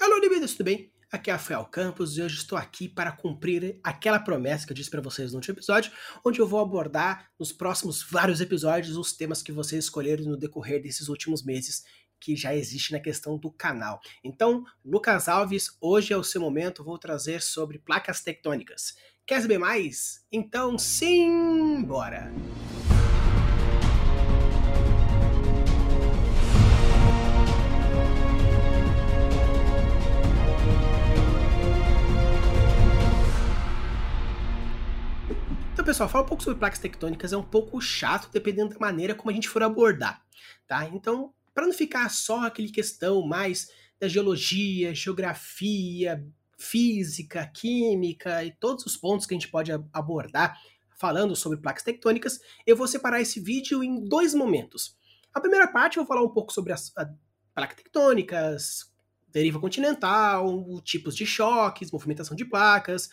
Alô, bem-vindos, tudo bem? Aqui é Rafael Campos e hoje estou aqui para cumprir aquela promessa que eu disse para vocês no último episódio, onde eu vou abordar nos próximos vários episódios os temas que vocês escolheram no decorrer desses últimos meses que já existe na questão do canal. Então, Lucas Alves, hoje é o seu momento, vou trazer sobre placas tectônicas. Quer saber mais? Então, sim, bora! Pessoal, falar um pouco sobre placas tectônicas é um pouco chato, dependendo da maneira como a gente for abordar, tá? Então, para não ficar só aquele questão mais da geologia, geografia, física, química e todos os pontos que a gente pode abordar falando sobre placas tectônicas, eu vou separar esse vídeo em dois momentos. A primeira parte eu vou falar um pouco sobre as placas tectônicas, deriva continental, tipos de choques, movimentação de placas,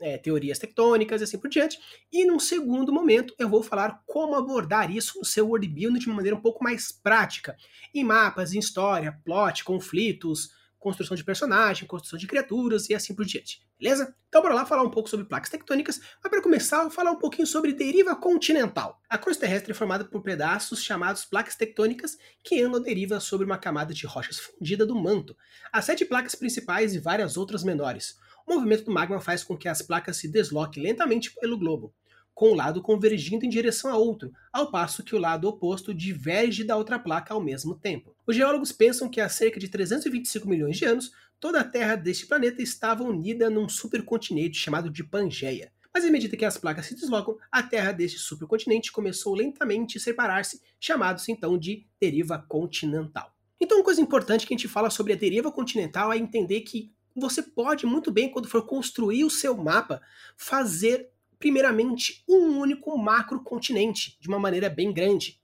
é, teorias tectônicas e assim por diante. E num segundo momento eu vou falar como abordar isso no seu worldbuilding de uma maneira um pouco mais prática, em mapas, em história, plot, conflitos, construção de personagem, construção de criaturas e assim por diante. Beleza? Então bora lá falar um pouco sobre placas tectônicas, mas para começar, eu vou falar um pouquinho sobre deriva continental. A crosta terrestre é formada por pedaços chamados placas tectônicas que andam deriva sobre uma camada de rochas fundida do manto. Há sete placas principais e várias outras menores. O movimento do magma faz com que as placas se desloquem lentamente pelo globo, com um lado convergindo em direção a outro, ao passo que o lado oposto diverge da outra placa ao mesmo tempo. Os geólogos pensam que há cerca de 325 milhões de anos, toda a Terra deste planeta estava unida num supercontinente chamado de Pangeia. Mas à medida que as placas se deslocam, a Terra deste supercontinente começou lentamente a separar-se, chamado-se então de deriva continental. Então, uma coisa importante que a gente fala sobre a deriva continental é entender que você pode muito bem, quando for construir o seu mapa, fazer primeiramente um único macrocontinente de uma maneira bem grande.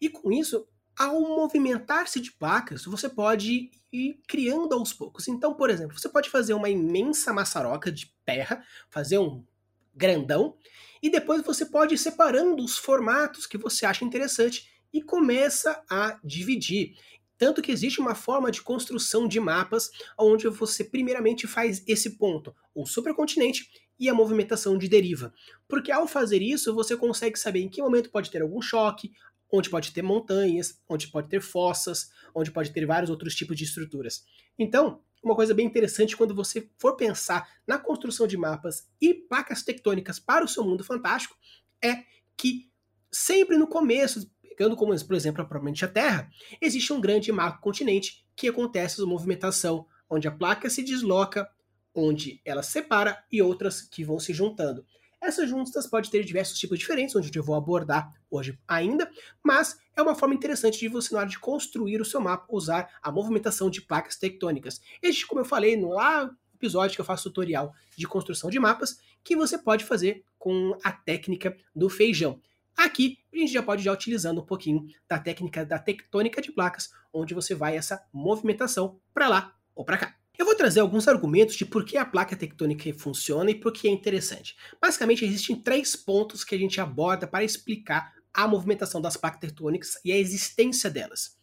E com isso, ao movimentar-se de placas, você pode ir criando aos poucos. Então, por exemplo, você pode fazer uma imensa maçaroca de terra, fazer um grandão, e depois você pode ir separando os formatos que você acha interessante e começa a dividir. Tanto que existe uma forma de construção de mapas onde você primeiramente faz esse ponto, o supercontinente e a movimentação de deriva. Porque ao fazer isso, você consegue saber em que momento pode ter algum choque, onde pode ter montanhas, onde pode ter fossas, onde pode ter vários outros tipos de estruturas. Então, uma coisa bem interessante quando você for pensar na construção de mapas e placas tectônicas para o seu mundo fantástico é que sempre no começo, pegando como, por exemplo, propriamente a Terra, existe um grande macrocontinente que acontece a movimentação, onde a placa se desloca, onde ela separa e outras que vão se juntando. Essas juntas podem ter diversos tipos diferentes, onde eu vou abordar hoje ainda, mas é uma forma interessante de você, na hora de construir o seu mapa, usar a movimentação de placas tectônicas. Este, como eu falei no lá episódio que eu faço tutorial de construção de mapas, que você pode fazer com a técnica do feijão. Aqui a gente já pode ir utilizando um pouquinho da técnica da tectônica de placas, onde você vai essa movimentação para lá ou para cá. Eu vou trazer alguns argumentos de por que a placa tectônica funciona e por que é interessante. Basicamente, existem três pontos que a gente aborda para explicar a movimentação das placas tectônicas e a existência delas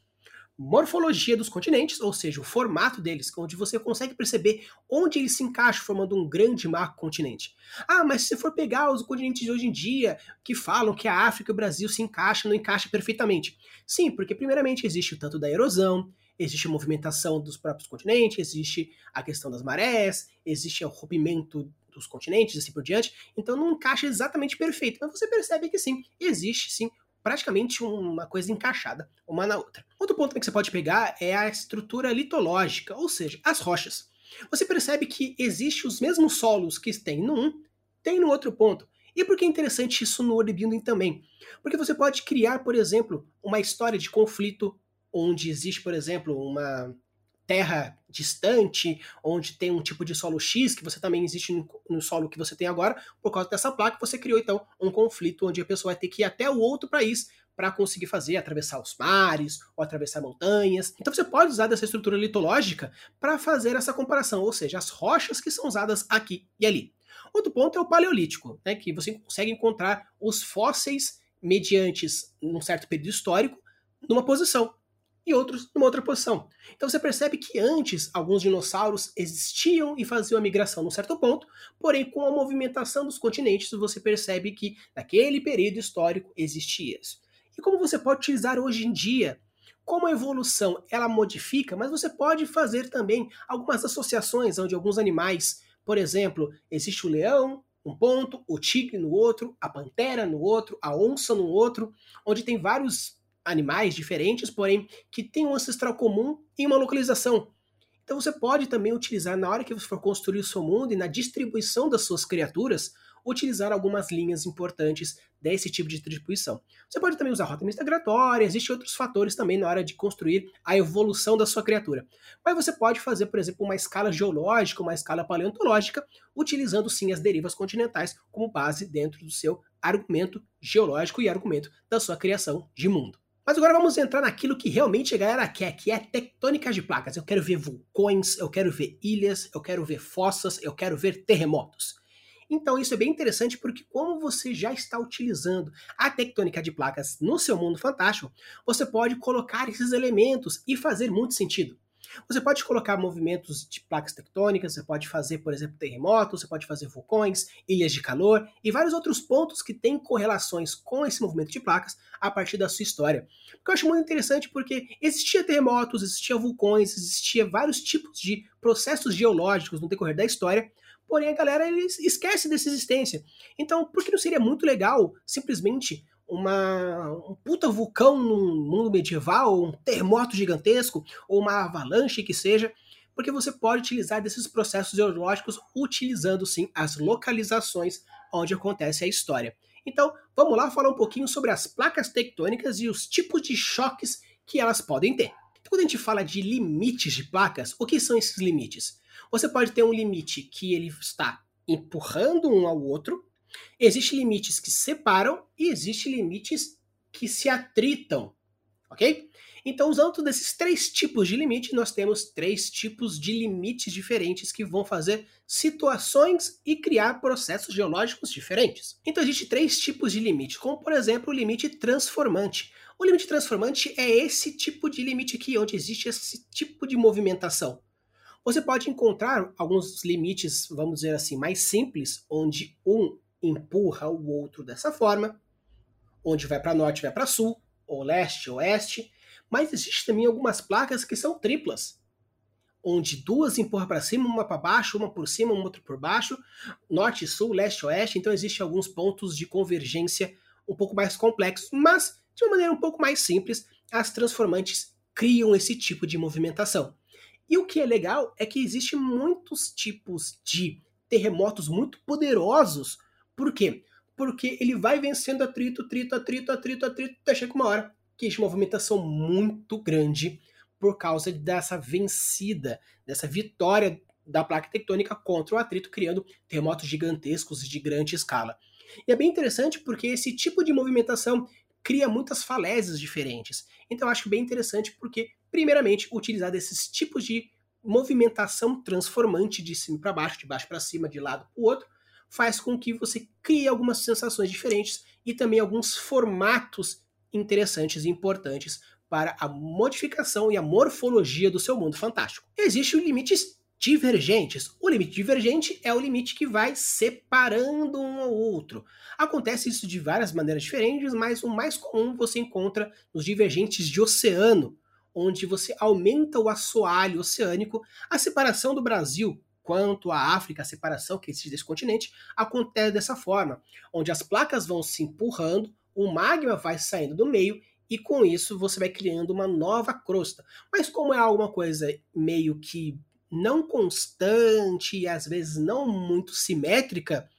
morfologia dos continentes, ou seja, o formato deles, onde você consegue perceber onde eles se encaixam, formando um grande marco continente. Ah, mas se for pegar os continentes de hoje em dia, que falam que a África e o Brasil se encaixam, não encaixa perfeitamente. Sim, porque primeiramente existe o tanto da erosão, existe a movimentação dos próprios continentes, existe a questão das marés, existe o rompimento dos continentes, assim por diante, então não encaixa exatamente perfeito, mas você percebe que sim, existe sim praticamente uma coisa encaixada uma na outra. Outro ponto que você pode pegar é a estrutura litológica, ou seja, as rochas. Você percebe que existe os mesmos solos que tem no um, tem no outro ponto. E por que é interessante isso no bodybuilding também? Porque você pode criar, por exemplo, uma história de conflito onde existe, por exemplo, uma terra distante, onde tem um tipo de solo X, que você também existe no, solo que você tem agora, por causa dessa placa, você criou então um conflito onde a pessoa vai ter que ir até o outro país para conseguir fazer, atravessar os mares ou atravessar montanhas. Então você pode usar dessa estrutura litológica para fazer essa comparação, ou seja, as rochas que são usadas aqui e ali. Outro ponto é o paleolítico, né, que você consegue encontrar os fósseis mediante um certo período histórico numa posição. E outros numa outra posição. Então você percebe que antes alguns dinossauros existiam e faziam a migração num certo ponto, porém com a movimentação dos continentes você percebe que naquele período histórico existia isso. E como você pode utilizar hoje em dia? Como a evolução ela modifica, mas você pode fazer também algumas associações onde alguns animais, por exemplo, existe o leão, um ponto, o tigre no outro, a pantera no outro, a onça no outro, onde tem vários animais diferentes, porém que têm um ancestral comum em uma localização. Então você pode também utilizar na hora que você for construir o seu mundo e na distribuição das suas criaturas, utilizar algumas linhas importantes desse tipo de distribuição. Você pode também usar rota migratória, existem outros fatores também na hora de construir a evolução da sua criatura. Mas você pode fazer, por exemplo, uma escala geológica, uma escala paleontológica, utilizando sim as derivas continentais como base dentro do seu argumento geológico e argumento da sua criação de mundo. Mas agora vamos entrar naquilo que realmente a galera quer, que é tectônica de placas. Eu quero ver vulcões, eu quero ver ilhas, eu quero ver fossas, eu quero ver terremotos. Então isso é bem interessante porque como você já está utilizando a tectônica de placas no seu mundo fantástico, você pode colocar esses elementos e fazer muito sentido. Você pode colocar movimentos de placas tectônicas, você pode fazer, por exemplo, terremotos, você pode fazer vulcões, ilhas de calor e vários outros pontos que têm correlações com esse movimento de placas a partir da sua história. O que eu acho muito interessante porque existia terremotos, existia vulcões, existia vários tipos de processos geológicos no decorrer da história, porém a galera esquece dessa existência. Então, por que não seria muito legal simplesmente uma, um puta vulcão no mundo medieval, um terremoto gigantesco, ou uma avalanche que seja, porque você pode utilizar desses processos geológicos utilizando sim as localizações onde acontece a história. Então, vamos lá falar um pouquinho sobre as placas tectônicas e os tipos de choques que elas podem ter. Então, quando a gente fala de limites de placas, o que são esses limites? Você pode ter um limite que ele está empurrando um ao outro, Existem limites que separam e existem limites que se atritam, ok? Então, usando desses três tipos de limite, nós temos três tipos de limites diferentes que vão fazer situações e criar processos geológicos diferentes. Então, existem três tipos de limite, como por exemplo o limite transformante. O limite transformante é esse tipo de limite aqui, onde existe esse tipo de movimentação. Você pode encontrar alguns limites, vamos dizer assim, mais simples, onde um empurra o outro dessa forma, onde vai para norte vai para sul, ou leste, oeste, mas existe também algumas placas que são triplas, onde duas empurram para cima, uma para baixo, uma por cima, uma outra por baixo, norte, sul, leste, oeste, então existem alguns pontos de convergência um pouco mais complexos, mas de uma maneira um pouco mais simples, as transformantes criam esse tipo de movimentação. E o que é legal é que existem muitos tipos de terremotos muito poderosos por quê? Porque ele vai vencendo atrito, atrito, atrito, atrito, atrito, até chega uma hora que existe uma movimentação muito grande por causa dessa vencida, dessa vitória da placa tectônica contra o atrito, criando terremotos gigantescos de grande escala. E é bem interessante porque esse tipo de movimentação cria muitas falésias diferentes. Então eu acho bem interessante porque, primeiramente, utilizar desses tipos de movimentação transformante de cima para baixo, de baixo para cima, de lado para o outro, faz com que você crie algumas sensações diferentes e também alguns formatos interessantes e importantes para a modificação e a morfologia do seu mundo fantástico. Existem limites divergentes. O limite divergente é o limite que vai separando um ao outro. Acontece isso de várias maneiras diferentes, mas o mais comum você encontra nos divergentes de oceano, onde você aumenta o assoalho oceânico. A separação do Brasil quanto à África, a separação que existe desse continente, acontece dessa forma, onde as placas vão se empurrando, o magma vai saindo do meio e com isso você vai criando uma nova crosta. Mas como é alguma coisa meio que não constante e às vezes não muito simétrica,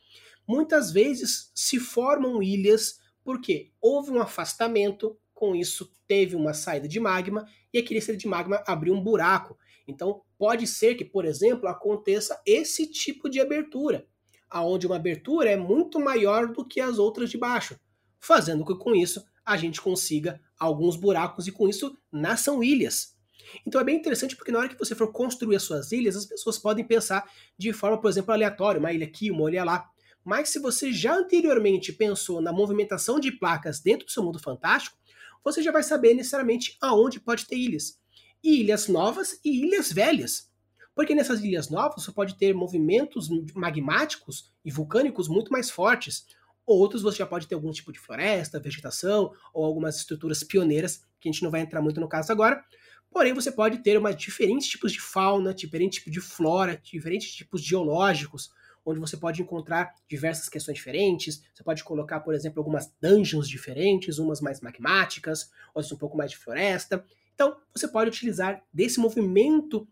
muitas vezes se formam ilhas porque houve um afastamento, com isso teve uma saída de magma e aquele saída de magma abriu um buraco. Então, pode ser que, por exemplo, aconteça esse tipo de abertura, aonde uma abertura é muito maior do que as outras de baixo, fazendo com que com isso a gente consiga alguns buracos e com isso nasçam ilhas. Então é bem interessante porque na hora que você for construir as suas ilhas, as pessoas podem pensar de forma, por exemplo, aleatória, uma ilha aqui, uma ilha lá. Mas se você já anteriormente pensou na movimentação de placas dentro do seu mundo fantástico, você já vai saber necessariamente aonde pode ter ilhas. Ilhas novas e ilhas velhas. Porque nessas ilhas novas você pode ter movimentos magmáticos e vulcânicos muito mais fortes. Outros você já pode ter algum tipo de floresta, vegetação ou algumas estruturas pioneiras, que a gente não vai entrar muito no caso agora. Porém, você pode ter uma, diferentes tipos de fauna, diferentes tipos de flora, diferentes tipos geológicos, onde você pode encontrar diversas questões diferentes. Você pode colocar, por exemplo, algumas dungeons diferentes, umas mais magmáticas, outras um pouco mais de floresta. Então, você pode utilizar desse movimento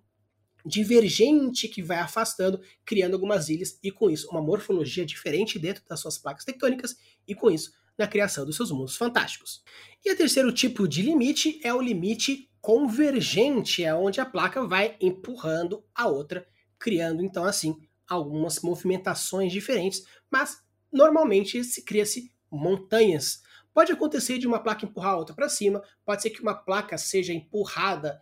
divergente que vai afastando, criando algumas ilhas e com isso uma morfologia diferente dentro das suas placas tectônicas e com isso na criação dos seus mundos fantásticos. E o terceiro tipo de limite é o limite convergente, é onde a placa vai empurrando a outra, criando então assim algumas movimentações diferentes, mas normalmente se cria-se montanhas. Pode acontecer de uma placa empurrar a outra para cima, pode ser que uma placa seja empurrada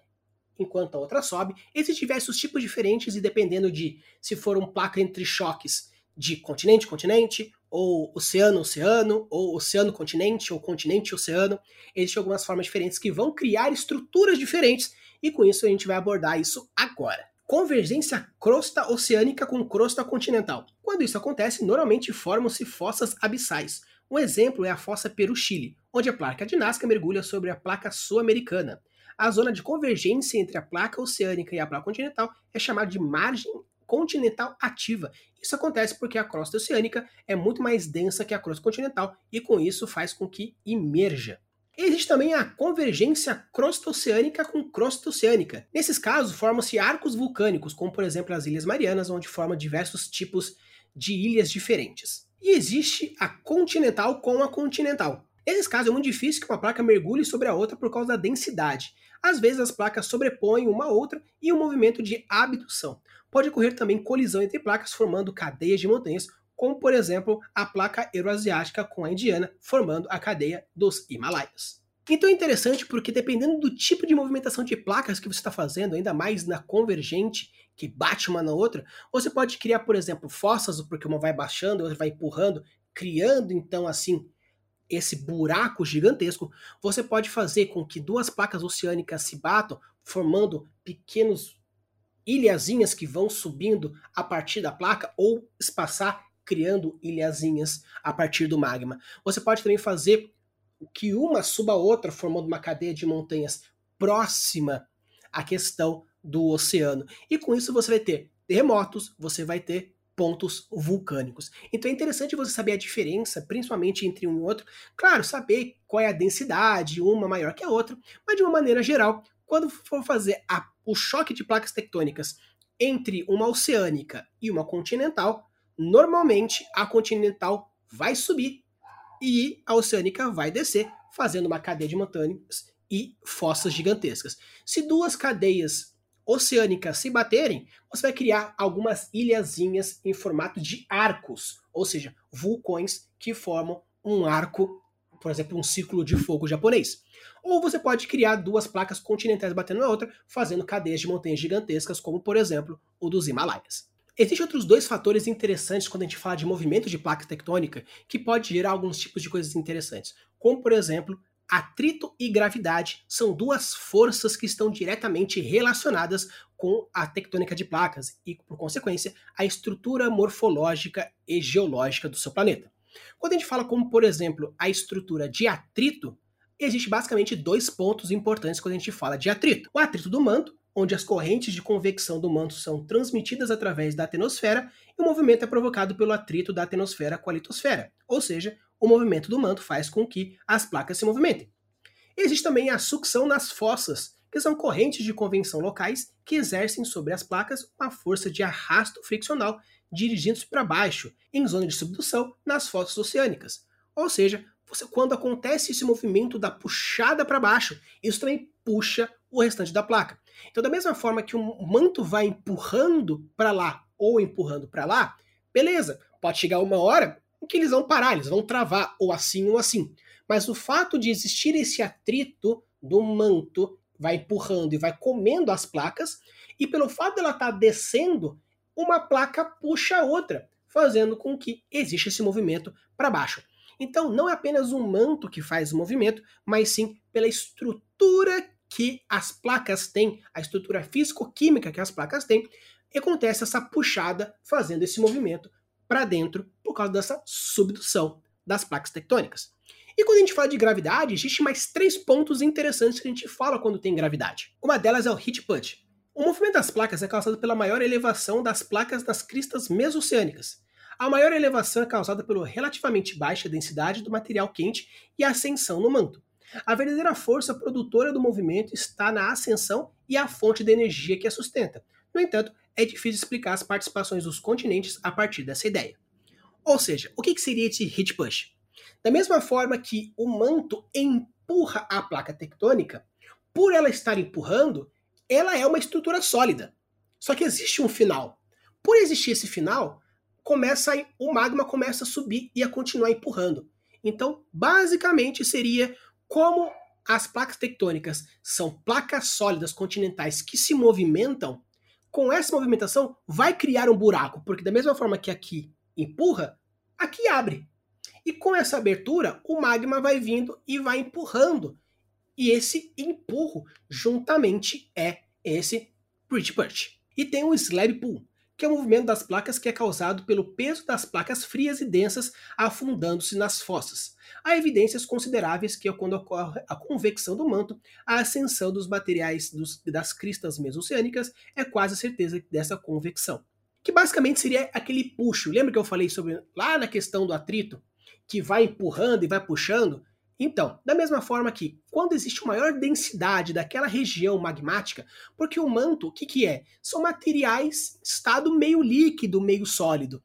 enquanto a outra sobe. Existem diversos tipos diferentes e dependendo de se for uma placa entre choques de continente continente, ou oceano oceano, ou oceano continente, ou continente oceano, existem algumas formas diferentes que vão criar estruturas diferentes e com isso a gente vai abordar isso agora convergência crosta oceânica com crosta continental. Quando isso acontece, normalmente formam-se fossas abissais. Um exemplo é a fossa Peru-Chile, onde a placa de Nazca mergulha sobre a placa sul-americana. A zona de convergência entre a placa oceânica e a placa continental é chamada de margem continental ativa. Isso acontece porque a crosta oceânica é muito mais densa que a crosta continental e com isso faz com que emerja. Existe também a convergência crosta-oceânica com crosta-oceânica. Nesses casos, formam-se arcos vulcânicos, como por exemplo as Ilhas Marianas, onde formam diversos tipos de ilhas diferentes. E existe a continental com a continental. Nesses casos, é muito difícil que uma placa mergulhe sobre a outra por causa da densidade. Às vezes, as placas sobrepõem uma outra e um movimento de abdução. Pode ocorrer também colisão entre placas, formando cadeias de montanhas, como por exemplo a placa euroasiática com a indiana, formando a cadeia dos Himalaias. Então é interessante porque dependendo do tipo de movimentação de placas que você está fazendo, ainda mais na convergente, que bate uma na outra, você pode criar, por exemplo, fossas, porque uma vai baixando, a outra vai empurrando, criando então assim esse buraco gigantesco. Você pode fazer com que duas placas oceânicas se batam, formando pequenos ilhazinhas que vão subindo a partir da placa ou espaçar criando ilhazinhas a partir do magma. Você pode também fazer que uma suba a outra, formando uma cadeia de montanhas próxima à questão do oceano. E com isso você vai ter terremotos, você vai ter pontos vulcânicos. Então é interessante você saber a diferença, principalmente entre um e outro. Claro, saber qual é a densidade, uma maior que a outra, mas de uma maneira geral, quando for fazer a, o choque de placas tectônicas entre uma oceânica e uma continental, normalmente a continental vai subir e a oceânica vai descer, fazendo uma cadeia de montanhas e fossas gigantescas. Se duas cadeias oceânicas se baterem, você vai criar algumas ilhazinhas em formato de arcos, ou seja, vulcões que formam um arco, por exemplo, um círculo de fogo japonês. Ou você pode criar duas placas continentais batendo na outra, fazendo cadeias de montanhas gigantescas, como por exemplo o dos Himalaias. Existem outros dois fatores interessantes quando a gente fala de movimento de placa tectônica que pode gerar alguns tipos de coisas interessantes, como por exemplo, atrito e gravidade são duas forças que estão diretamente relacionadas com a tectônica de placas e, por consequência, a estrutura morfológica e geológica do seu planeta. Quando a gente fala como, por exemplo, a estrutura de atrito, existe basicamente dois pontos importantes quando a gente fala de atrito. O atrito do manto, onde as correntes de convecção do manto são transmitidas através da atenosfera e o movimento é provocado pelo atrito da atenosfera com a litosfera, ou seja, o movimento do manto faz com que as placas se movimentem. Existe também a sucção nas fossas, que são correntes de convecção locais que exercem sobre as placas uma força de arrasto friccional dirigindo-se para baixo, em zona de subdução nas fossas oceânicas. Ou seja, você, quando acontece esse movimento da puxada para baixo, isso também puxa o restante da placa. Então, da mesma forma que o manto vai empurrando para lá ou empurrando para lá, beleza, pode chegar uma hora que eles vão parar, eles vão travar, ou assim ou assim. Mas o fato de existir esse atrito do manto vai empurrando e vai comendo as placas, e pelo fato dela estar tá descendo, uma placa puxa a outra, fazendo com que exista esse movimento para baixo. Então, não é apenas o manto que faz o movimento, mas sim pela estrutura que as placas têm, a estrutura físico-química que as placas têm, acontece essa puxada fazendo esse movimento para dentro por causa dessa subdução das placas tectônicas. E quando a gente fala de gravidade, existe mais três pontos interessantes que a gente fala quando tem gravidade. Uma delas é o heat punch. O movimento das placas é causado pela maior elevação das placas das cristas mesoceânicas. A maior elevação é causada pela relativamente baixa densidade do material quente e a ascensão no manto. A verdadeira força produtora do movimento está na ascensão e a fonte de energia que a sustenta. No entanto, é difícil explicar as participações dos continentes a partir dessa ideia. Ou seja, o que seria esse heat push? Da mesma forma que o manto empurra a placa tectônica, por ela estar empurrando, ela é uma estrutura sólida. Só que existe um final. Por existir esse final, começa a, o magma começa a subir e a continuar empurrando. Então, basicamente seria como as placas tectônicas são placas sólidas continentais que se movimentam, com essa movimentação vai criar um buraco, porque da mesma forma que aqui empurra, aqui abre. E com essa abertura, o magma vai vindo e vai empurrando. E esse empurro, juntamente, é esse Bridge Punch. E tem o Slab Pull, que é o movimento das placas que é causado pelo peso das placas frias e densas afundando-se nas fossas. Há evidências consideráveis que, quando ocorre a convecção do manto, a ascensão dos materiais dos, das cristas mesoceânicas é quase certeza dessa convecção. Que basicamente seria aquele puxo. Lembra que eu falei sobre lá na questão do atrito? que vai empurrando e vai puxando. Então, da mesma forma que quando existe maior densidade daquela região magmática, porque o manto, o que, que é? São materiais estado meio líquido, meio sólido.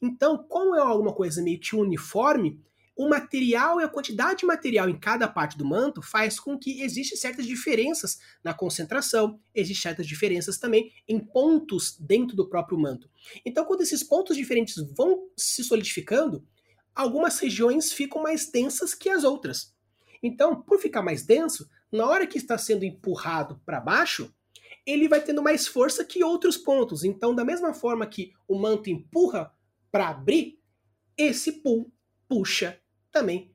Então, como é alguma coisa meio que uniforme, o material e a quantidade de material em cada parte do manto faz com que existem certas diferenças na concentração, existem certas diferenças também em pontos dentro do próprio manto. Então, quando esses pontos diferentes vão se solidificando, algumas regiões ficam mais densas que as outras. Então, por ficar mais denso, na hora que está sendo empurrado para baixo, ele vai tendo mais força que outros pontos. Então, da mesma forma que o manto empurra para abrir, esse pull puxa também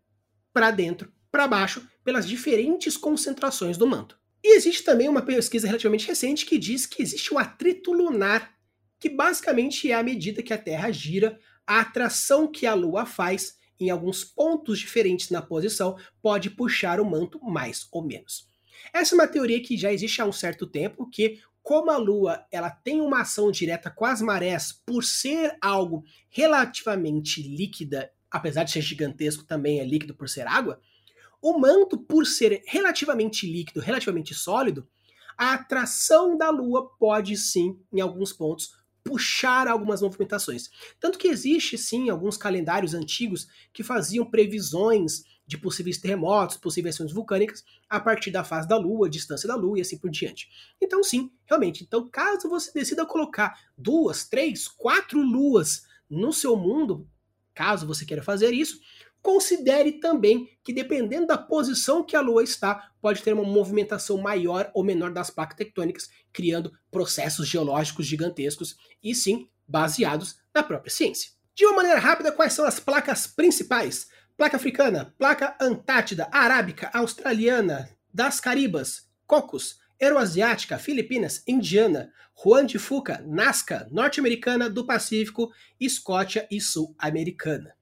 para dentro, para baixo, pelas diferentes concentrações do manto. E existe também uma pesquisa relativamente recente que diz que existe o atrito lunar, que basicamente é a medida que a Terra gira a atração que a Lua faz em alguns pontos diferentes na posição pode puxar o manto mais ou menos. Essa é uma teoria que já existe há um certo tempo, que como a Lua ela tem uma ação direta com as marés por ser algo relativamente líquida, apesar de ser gigantesco, também é líquido por ser água, o manto, por ser relativamente líquido, relativamente sólido, a atração da Lua pode sim, em alguns pontos, puxar algumas movimentações. Tanto que existe sim alguns calendários antigos que faziam previsões de possíveis terremotos, possíveis ações vulcânicas a partir da fase da Lua, distância da Lua e assim por diante. Então, sim, realmente. Então, caso você decida colocar duas, três, quatro luas no seu mundo, caso você queira fazer isso, Considere também que, dependendo da posição que a Lua está, pode ter uma movimentação maior ou menor das placas tectônicas, criando processos geológicos gigantescos e, sim, baseados na própria ciência. De uma maneira rápida, quais são as placas principais? Placa africana, placa antártida, arábica, australiana, das Caribas, Cocos, Euroasiática, Filipinas, Indiana, Juan de Fuca, Nazca, norte-americana, do Pacífico, Escócia e sul-americana.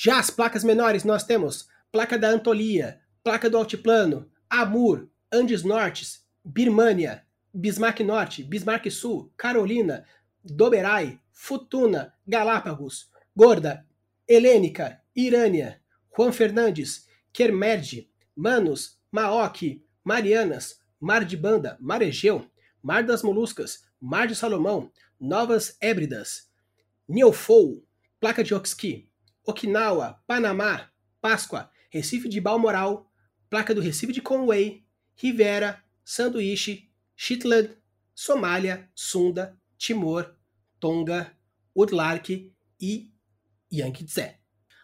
Já as placas menores nós temos placa da Antolia, placa do Altiplano, Amur, Andes Nortes, Birmania, Bismarck Norte, Bismarck Sul, Carolina, Doberai, Futuna, Galápagos, Gorda, Helênica, Irânia, Juan Fernandes, Kermerde, Manos, Maoki, Marianas, Mar de Banda, Mar Egeu, Mar das Moluscas, Mar de Salomão, Novas Hébridas, Neofou, Placa de Oxki, Okinawa, Panamá, Páscoa, Recife de Balmoral, placa do Recife de Conway, Rivera, Sanduíche, Shetland, Somália, Sunda, Timor, Tonga, Woodlark e Yankee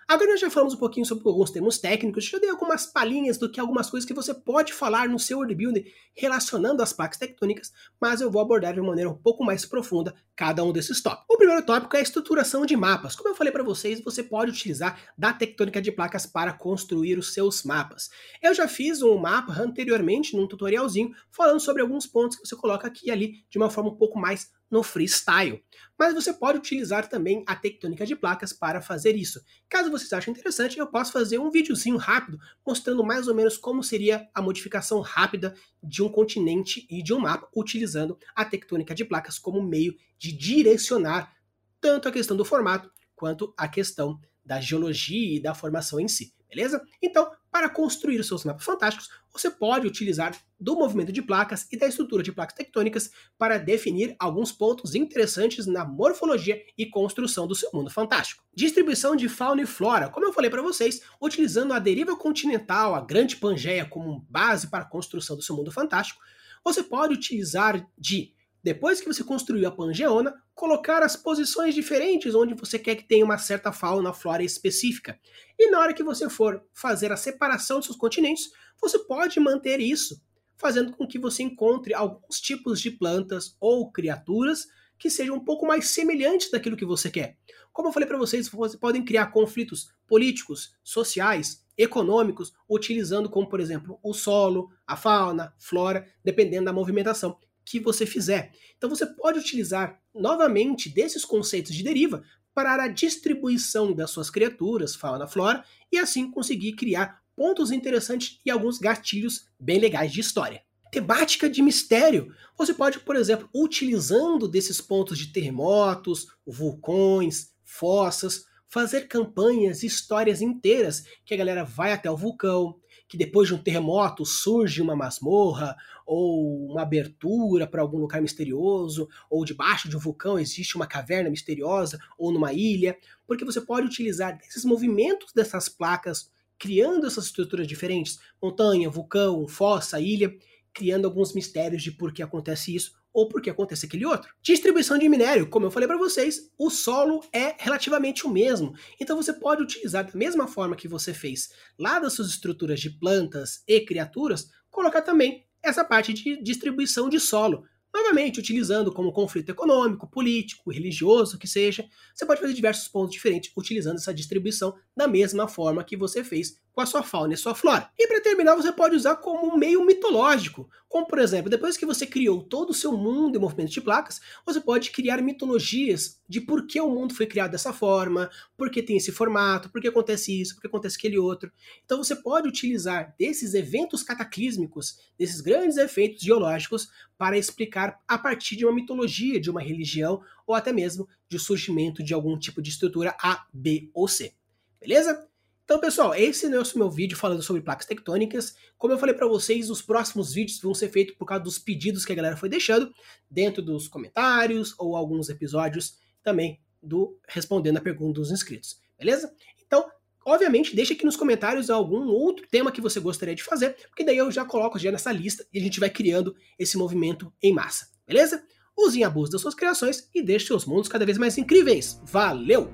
Agora nós já falamos um pouquinho sobre alguns termos técnicos, já dei algumas palhinhas do que algumas coisas que você pode falar no seu world relacionando as placas tectônicas, mas eu vou abordar de uma maneira um pouco mais profunda cada um desses tópicos. O primeiro tópico é a estruturação de mapas. Como eu falei para vocês, você pode utilizar da tectônica de placas para construir os seus mapas. Eu já fiz um mapa anteriormente num tutorialzinho falando sobre alguns pontos que você coloca aqui e ali de uma forma um pouco mais no freestyle. Mas você pode utilizar também a tectônica de placas para fazer isso. Caso vocês achem interessante, eu posso fazer um videozinho rápido mostrando mais ou menos como seria a modificação rápida de um continente e de um mapa utilizando a tectônica de placas como meio de direcionar tanto a questão do formato quanto a questão da geologia e da formação em si, beleza? Então, para construir os seus mapas fantásticos, você pode utilizar do movimento de placas e da estrutura de placas tectônicas para definir alguns pontos interessantes na morfologia e construção do seu mundo fantástico. Distribuição de fauna e flora, como eu falei para vocês, utilizando a deriva continental, a Grande Pangeia como base para a construção do seu mundo fantástico, você pode utilizar de depois que você construiu a Pangeona, colocar as posições diferentes onde você quer que tenha uma certa fauna, flora específica. E na hora que você for fazer a separação dos seus continentes, você pode manter isso, fazendo com que você encontre alguns tipos de plantas ou criaturas que sejam um pouco mais semelhantes daquilo que você quer. Como eu falei para vocês, vocês podem criar conflitos políticos, sociais, econômicos, utilizando como, por exemplo, o solo, a fauna, flora, dependendo da movimentação que você fizer. Então você pode utilizar novamente desses conceitos de deriva para a distribuição das suas criaturas, fauna, flora, e assim conseguir criar pontos interessantes e alguns gatilhos bem legais de história. Temática de mistério. Você pode, por exemplo, utilizando desses pontos de terremotos, vulcões, fossas, fazer campanhas histórias inteiras que a galera vai até o vulcão, que depois de um terremoto surge uma masmorra ou uma abertura para algum lugar misterioso, ou debaixo de um vulcão existe uma caverna misteriosa ou numa ilha, porque você pode utilizar esses movimentos dessas placas criando essas estruturas diferentes, montanha, vulcão, fossa, ilha, criando alguns mistérios de por que acontece isso ou por que acontece aquele outro. Distribuição de minério, como eu falei para vocês, o solo é relativamente o mesmo. Então você pode utilizar da mesma forma que você fez lá das suas estruturas de plantas e criaturas, colocar também essa parte de distribuição de solo. Utilizando como conflito econômico, político, religioso, que seja, você pode fazer diversos pontos diferentes utilizando essa distribuição da mesma forma que você fez com a sua fauna e sua flora. E para terminar, você pode usar como um meio mitológico, como por exemplo, depois que você criou todo o seu mundo em movimento de placas, você pode criar mitologias de por que o mundo foi criado dessa forma, por que tem esse formato, por que acontece isso, por que acontece aquele outro. Então você pode utilizar desses eventos cataclísmicos, desses grandes efeitos geológicos, para explicar a partir de uma mitologia, de uma religião, ou até mesmo de surgimento de algum tipo de estrutura A, B ou C. Beleza? Então, pessoal, esse é o meu vídeo falando sobre placas tectônicas. Como eu falei para vocês, os próximos vídeos vão ser feitos por causa dos pedidos que a galera foi deixando dentro dos comentários ou alguns episódios também do respondendo a pergunta dos inscritos. Beleza? Então, obviamente, deixa aqui nos comentários algum outro tema que você gostaria de fazer, porque daí eu já coloco já nessa lista e a gente vai criando esse movimento em massa. Beleza? Use em abuso das suas criações e deixe seus mundos cada vez mais incríveis. Valeu!